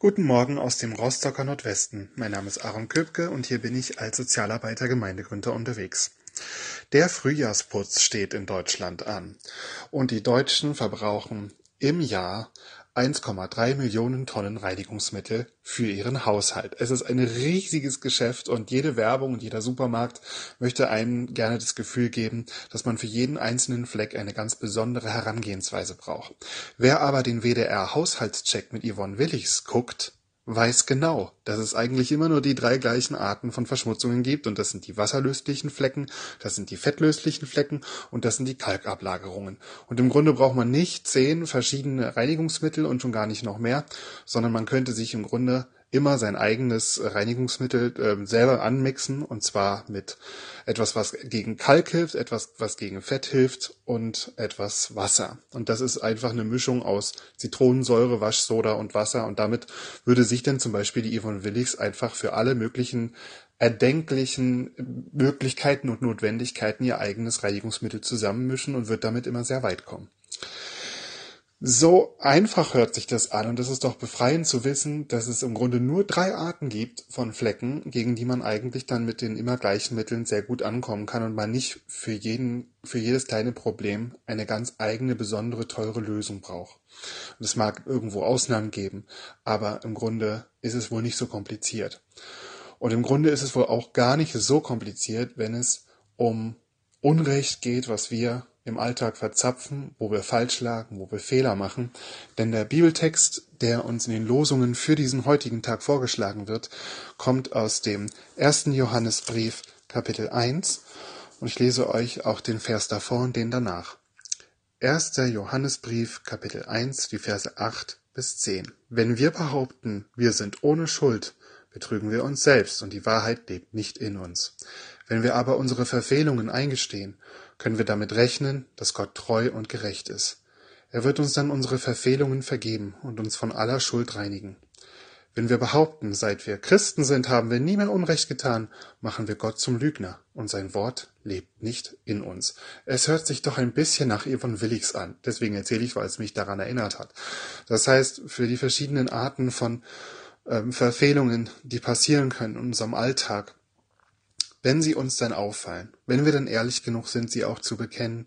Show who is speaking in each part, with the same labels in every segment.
Speaker 1: Guten Morgen aus dem Rostocker Nordwesten. Mein Name ist Aaron Köpke und hier bin ich als Sozialarbeiter Gemeindegründer unterwegs. Der Frühjahrsputz steht in Deutschland an und die Deutschen verbrauchen im Jahr 1,3 Millionen Tonnen Reinigungsmittel für ihren Haushalt. Es ist ein riesiges Geschäft und jede Werbung und jeder Supermarkt möchte einem gerne das Gefühl geben, dass man für jeden einzelnen Fleck eine ganz besondere Herangehensweise braucht. Wer aber den WDR Haushaltscheck mit Yvonne Willigs guckt, weiß genau, dass es eigentlich immer nur die drei gleichen Arten von Verschmutzungen gibt und das sind die wasserlöslichen Flecken, das sind die fettlöslichen Flecken und das sind die Kalkablagerungen. Und im Grunde braucht man nicht zehn verschiedene Reinigungsmittel und schon gar nicht noch mehr, sondern man könnte sich im Grunde immer sein eigenes Reinigungsmittel äh, selber anmixen und zwar mit etwas, was gegen Kalk hilft, etwas, was gegen Fett hilft und etwas Wasser. Und das ist einfach eine Mischung aus Zitronensäure, Waschsoda und Wasser und damit würde sich dann zum Beispiel die Yvonne Willigs einfach für alle möglichen erdenklichen Möglichkeiten und Notwendigkeiten ihr eigenes Reinigungsmittel zusammenmischen und wird damit immer sehr weit kommen. So einfach hört sich das an und es ist doch befreiend zu wissen, dass es im Grunde nur drei Arten gibt von Flecken, gegen die man eigentlich dann mit den immer gleichen Mitteln sehr gut ankommen kann und man nicht für jeden, für jedes kleine Problem eine ganz eigene, besondere, teure Lösung braucht. Und es mag irgendwo Ausnahmen geben, aber im Grunde ist es wohl nicht so kompliziert. Und im Grunde ist es wohl auch gar nicht so kompliziert, wenn es um Unrecht geht, was wir im Alltag verzapfen, wo wir falsch lagen, wo wir Fehler machen. Denn der Bibeltext, der uns in den Losungen für diesen heutigen Tag vorgeschlagen wird, kommt aus dem ersten Johannesbrief Kapitel 1 und ich lese euch auch den Vers davor und den danach. Erster Johannesbrief Kapitel 1, die Verse 8 bis 10. Wenn wir behaupten, wir sind ohne Schuld, betrügen wir uns selbst und die Wahrheit lebt nicht in uns. Wenn wir aber unsere Verfehlungen eingestehen, können wir damit rechnen, dass Gott treu und gerecht ist. Er wird uns dann unsere Verfehlungen vergeben und uns von aller Schuld reinigen. Wenn wir behaupten, seit wir Christen sind, haben wir nie mehr Unrecht getan, machen wir Gott zum Lügner und sein Wort lebt nicht in uns. Es hört sich doch ein bisschen nach Evan Willigs an. Deswegen erzähle ich, weil es mich daran erinnert hat. Das heißt, für die verschiedenen Arten von ähm, Verfehlungen, die passieren können in unserem Alltag, wenn sie uns dann auffallen, wenn wir dann ehrlich genug sind, sie auch zu bekennen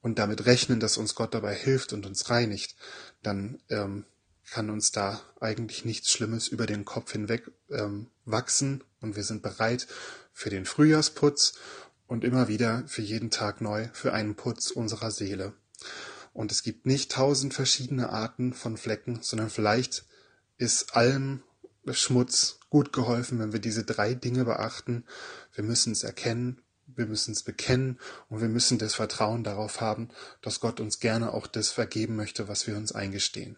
Speaker 1: und damit rechnen, dass uns Gott dabei hilft und uns reinigt, dann ähm, kann uns da eigentlich nichts Schlimmes über den Kopf hinweg ähm, wachsen und wir sind bereit für den Frühjahrsputz und immer wieder für jeden Tag neu für einen Putz unserer Seele. Und es gibt nicht tausend verschiedene Arten von Flecken, sondern vielleicht ist allem Schmutz gut geholfen, wenn wir diese drei Dinge beachten. Wir müssen es erkennen, wir müssen es bekennen und wir müssen das Vertrauen darauf haben, dass Gott uns gerne auch das vergeben möchte, was wir uns eingestehen.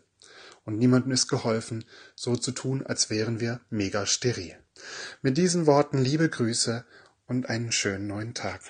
Speaker 1: Und niemandem ist geholfen, so zu tun, als wären wir mega steril. Mit diesen Worten liebe Grüße und einen schönen neuen Tag.